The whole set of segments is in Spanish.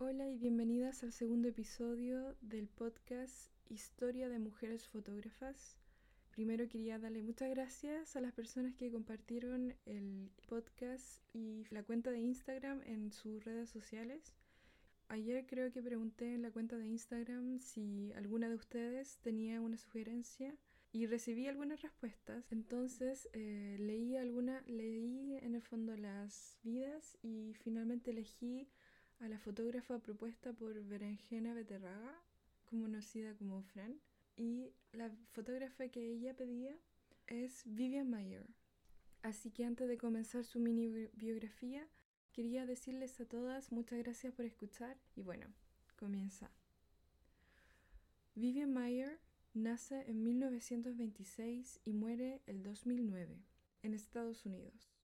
Hola y bienvenidas al segundo episodio del podcast Historia de Mujeres Fotógrafas. Primero quería darle muchas gracias a las personas que compartieron el podcast y la cuenta de Instagram en sus redes sociales. Ayer creo que pregunté en la cuenta de Instagram si alguna de ustedes tenía una sugerencia y recibí algunas respuestas. Entonces eh, leí alguna, leí en el fondo las vidas y finalmente elegí a la fotógrafa propuesta por Berenjena Beterraga, conocida como Fran, y la fotógrafa que ella pedía es Vivian Mayer. Así que antes de comenzar su mini biografía, quería decirles a todas muchas gracias por escuchar y bueno, comienza. Vivian Mayer nace en 1926 y muere el 2009 en Estados Unidos.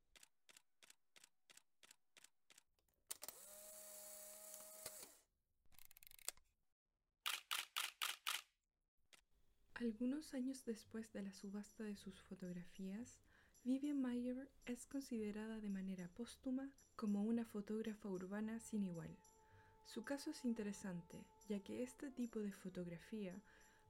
Algunos años después de la subasta de sus fotografías, Vivian Mayer es considerada de manera póstuma como una fotógrafa urbana sin igual. Su caso es interesante, ya que este tipo de fotografía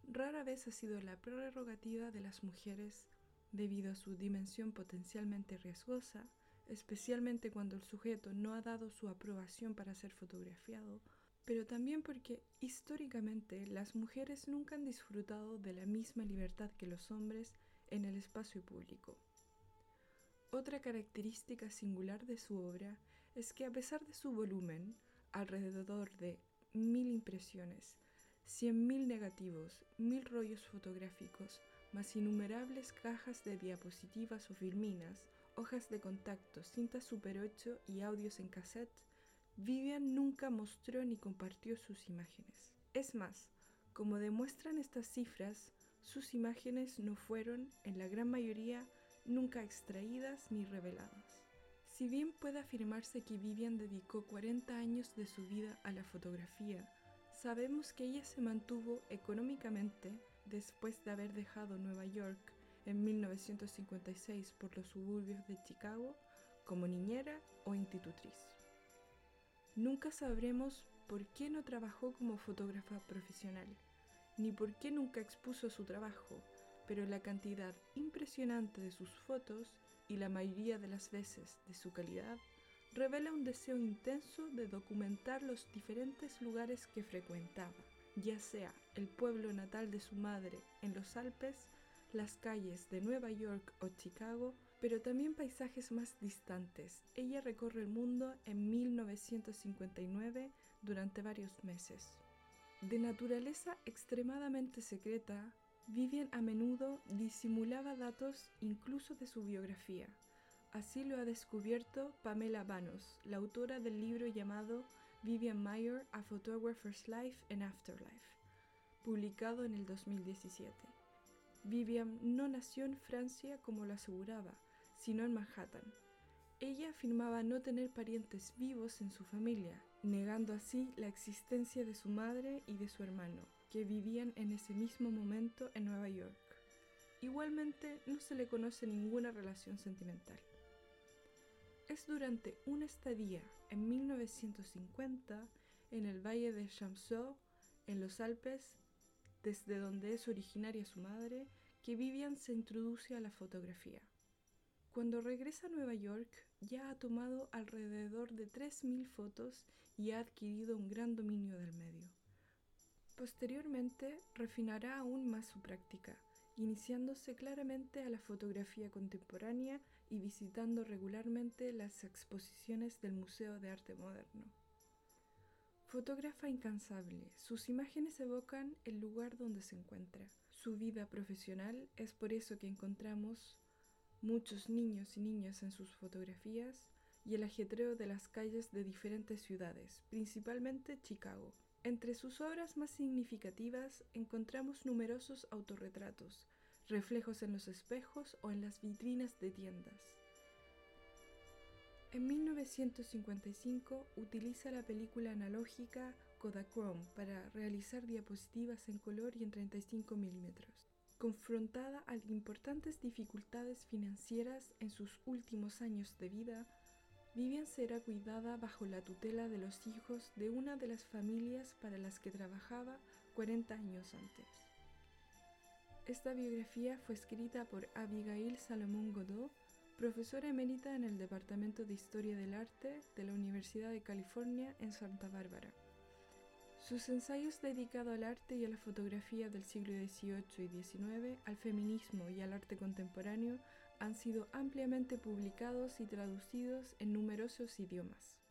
rara vez ha sido la prerrogativa de las mujeres debido a su dimensión potencialmente riesgosa, especialmente cuando el sujeto no ha dado su aprobación para ser fotografiado pero también porque históricamente las mujeres nunca han disfrutado de la misma libertad que los hombres en el espacio público. Otra característica singular de su obra es que a pesar de su volumen, alrededor de mil impresiones, cien mil negativos, mil rollos fotográficos, más innumerables cajas de diapositivas o filminas, hojas de contacto, cintas Super 8 y audios en cassette, Vivian nunca mostró ni compartió sus imágenes. Es más, como demuestran estas cifras, sus imágenes no fueron, en la gran mayoría, nunca extraídas ni reveladas. Si bien puede afirmarse que Vivian dedicó 40 años de su vida a la fotografía, sabemos que ella se mantuvo económicamente después de haber dejado Nueva York en 1956 por los suburbios de Chicago como niñera o institutriz. Nunca sabremos por qué no trabajó como fotógrafa profesional, ni por qué nunca expuso su trabajo, pero la cantidad impresionante de sus fotos y la mayoría de las veces de su calidad revela un deseo intenso de documentar los diferentes lugares que frecuentaba, ya sea el pueblo natal de su madre en los Alpes, las calles de Nueva York o Chicago, pero también paisajes más distantes. Ella recorre el mundo en 1959 durante varios meses. De naturaleza extremadamente secreta, Vivian a menudo disimulaba datos incluso de su biografía. Así lo ha descubierto Pamela Banos, la autora del libro llamado Vivian Mayer, A Photographer's Life and Afterlife, publicado en el 2017. Vivian no nació en Francia como lo aseguraba, sino en Manhattan. Ella afirmaba no tener parientes vivos en su familia, negando así la existencia de su madre y de su hermano, que vivían en ese mismo momento en Nueva York. Igualmente, no se le conoce ninguna relación sentimental. Es durante una estadía en 1950 en el valle de Chamsou, en los Alpes, desde donde es originaria su madre, que Vivian se introduce a la fotografía. Cuando regresa a Nueva York, ya ha tomado alrededor de 3.000 fotos y ha adquirido un gran dominio del medio. Posteriormente, refinará aún más su práctica, iniciándose claramente a la fotografía contemporánea y visitando regularmente las exposiciones del Museo de Arte Moderno. Fotógrafa incansable, sus imágenes evocan el lugar donde se encuentra. Su vida profesional es por eso que encontramos muchos niños y niñas en sus fotografías y el ajetreo de las calles de diferentes ciudades, principalmente Chicago. Entre sus obras más significativas encontramos numerosos autorretratos, reflejos en los espejos o en las vitrinas de tiendas. En 1955 utiliza la película analógica Kodachrome para realizar diapositivas en color y en 35 milímetros. Confrontada a importantes dificultades financieras en sus últimos años de vida, Vivian será cuidada bajo la tutela de los hijos de una de las familias para las que trabajaba 40 años antes. Esta biografía fue escrita por Abigail Salomón Godot, profesora emérita en el Departamento de Historia del Arte de la Universidad de California en Santa Bárbara. Sus ensayos dedicados al arte y a la fotografía del siglo XVIII y XIX, al feminismo y al arte contemporáneo han sido ampliamente publicados y traducidos en numerosos idiomas.